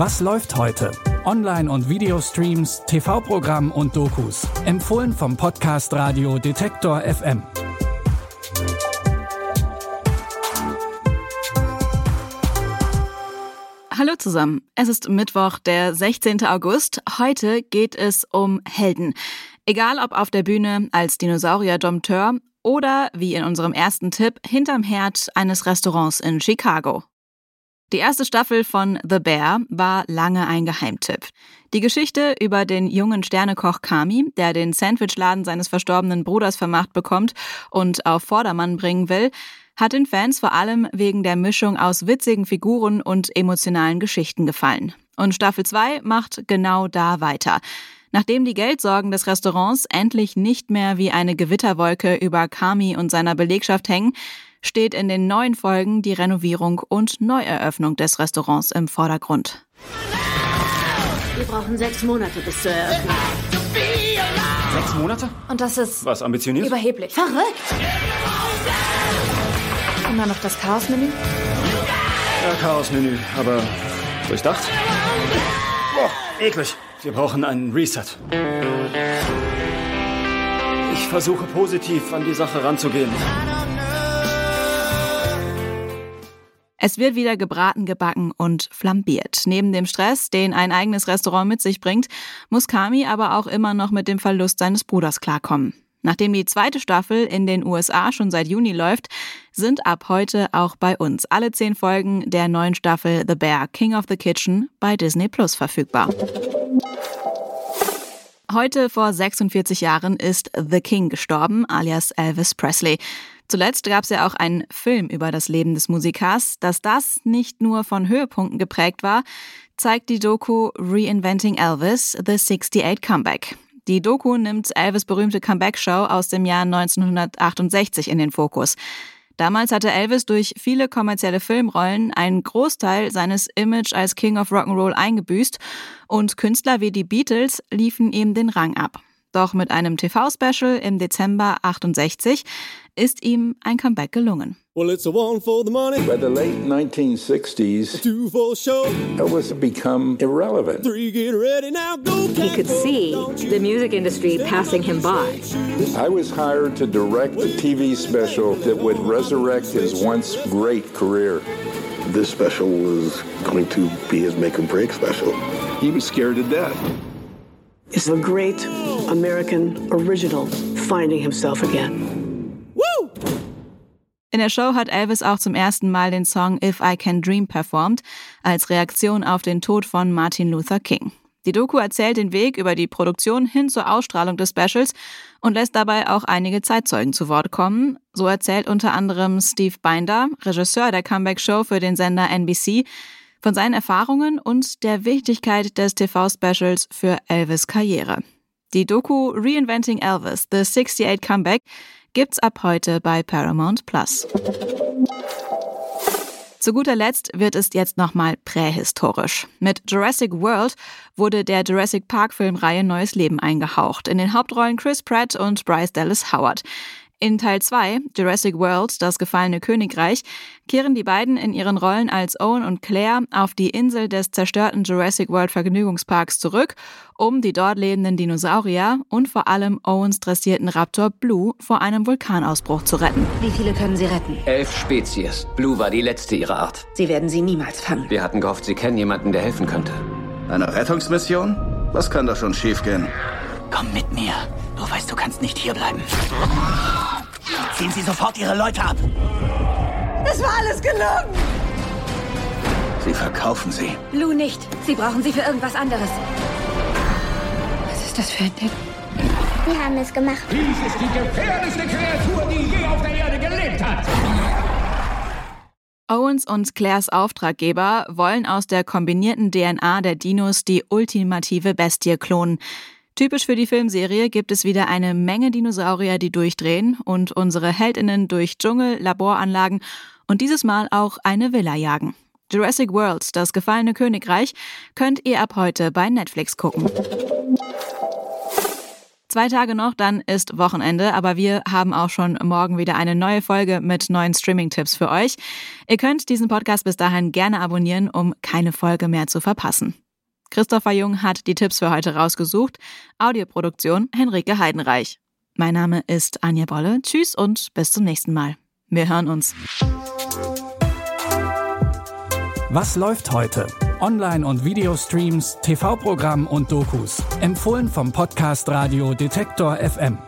Was läuft heute? Online- und Videostreams, TV-Programm und Dokus. Empfohlen vom Podcast Radio Detektor FM. Hallo zusammen. Es ist Mittwoch, der 16. August. Heute geht es um Helden. Egal ob auf der Bühne als Dinosaurier-Dompteur oder, wie in unserem ersten Tipp, hinterm Herd eines Restaurants in Chicago. Die erste Staffel von The Bear war lange ein Geheimtipp. Die Geschichte über den jungen Sternekoch Kami, der den Sandwichladen seines verstorbenen Bruders vermacht bekommt und auf Vordermann bringen will, hat den Fans vor allem wegen der Mischung aus witzigen Figuren und emotionalen Geschichten gefallen. Und Staffel 2 macht genau da weiter. Nachdem die Geldsorgen des Restaurants endlich nicht mehr wie eine Gewitterwolke über Kami und seiner Belegschaft hängen, steht in den neuen Folgen die Renovierung und Neueröffnung des Restaurants im Vordergrund. Wir brauchen sechs Monate bis zur Eröffnung. Sechs Monate? Und das ist Was, ambitioniert? überheblich. Verrückt! Immer noch das Chaos-Menü? Ja, Chaos-Menü, aber durchdacht? Boah, eklig. Wir brauchen einen Reset. Ich versuche positiv an die Sache ranzugehen. Es wird wieder gebraten, gebacken und flambiert. Neben dem Stress, den ein eigenes Restaurant mit sich bringt, muss Kami aber auch immer noch mit dem Verlust seines Bruders klarkommen. Nachdem die zweite Staffel in den USA schon seit Juni läuft, sind ab heute auch bei uns alle zehn Folgen der neuen Staffel The Bear King of the Kitchen bei Disney Plus verfügbar. Heute vor 46 Jahren ist The King gestorben, alias Elvis Presley. Zuletzt gab es ja auch einen Film über das Leben des Musikers. Dass das nicht nur von Höhepunkten geprägt war, zeigt die Doku Reinventing Elvis, The 68 Comeback. Die Doku nimmt Elvis berühmte Comeback-Show aus dem Jahr 1968 in den Fokus. Damals hatte Elvis durch viele kommerzielle Filmrollen einen Großteil seines Image als King of Rock'n'Roll eingebüßt und Künstler wie die Beatles liefen ihm den Rang ab. Doch mit einem TV-Special im Dezember 68 ist ihm ein Comeback gelungen. Well, it's a one for the money, By the late 1960s, two for show, Elvis had become irrelevant. three get ready now, go. He could see the music industry passing him by. I was hired to direct a TV special that would resurrect his once great career. This special was going to be his make or break special. He was scared to death. is a great American original finding himself again. Woo! In der Show hat Elvis auch zum ersten Mal den Song If I Can Dream performt, als Reaktion auf den Tod von Martin Luther King. Die Doku erzählt den Weg über die Produktion hin zur Ausstrahlung des Specials und lässt dabei auch einige Zeitzeugen zu Wort kommen. So erzählt unter anderem Steve Binder, Regisseur der Comeback-Show für den Sender NBC, von seinen Erfahrungen und der Wichtigkeit des TV-Specials für Elvis Karriere. Die Doku Reinventing Elvis, The 68 Comeback gibt's ab heute bei Paramount Plus. Zu guter Letzt wird es jetzt nochmal prähistorisch. Mit Jurassic World wurde der Jurassic Park Filmreihe neues Leben eingehaucht. In den Hauptrollen Chris Pratt und Bryce Dallas Howard. In Teil 2, Jurassic World, das gefallene Königreich, kehren die beiden in ihren Rollen als Owen und Claire auf die Insel des zerstörten Jurassic World Vergnügungsparks zurück, um die dort lebenden Dinosaurier und vor allem Owens dressierten Raptor Blue vor einem Vulkanausbruch zu retten. Wie viele können Sie retten? Elf Spezies. Blue war die letzte ihrer Art. Sie werden sie niemals fangen. Wir hatten gehofft, Sie kennen jemanden, der helfen könnte. Eine Rettungsmission? Was kann da schon schiefgehen? Komm mit mir. Du weißt, du kannst nicht hierbleiben. Ziehen Sie sofort Ihre Leute ab. Es war alles gelungen! Sie verkaufen sie. Lou nicht. Sie brauchen sie für irgendwas anderes. Was ist das für ein Ding? Wir haben es gemacht. Dies ist die gefährlichste Kreatur, die je auf der Erde gelebt hat. Owens und Claires Auftraggeber wollen aus der kombinierten DNA der Dinos die ultimative Bestie klonen. Typisch für die Filmserie gibt es wieder eine Menge Dinosaurier, die durchdrehen und unsere Heldinnen durch Dschungel, Laboranlagen und dieses Mal auch eine Villa jagen. Jurassic World, das gefallene Königreich, könnt ihr ab heute bei Netflix gucken. Zwei Tage noch, dann ist Wochenende, aber wir haben auch schon morgen wieder eine neue Folge mit neuen Streaming-Tipps für euch. Ihr könnt diesen Podcast bis dahin gerne abonnieren, um keine Folge mehr zu verpassen. Christopher Jung hat die Tipps für heute rausgesucht. Audioproduktion Henrike Heidenreich. Mein Name ist Anja Bolle. Tschüss und bis zum nächsten Mal. Wir hören uns. Was läuft heute? Online- und Videostreams, TV-Programm und Dokus. Empfohlen vom Podcast Radio Detektor FM.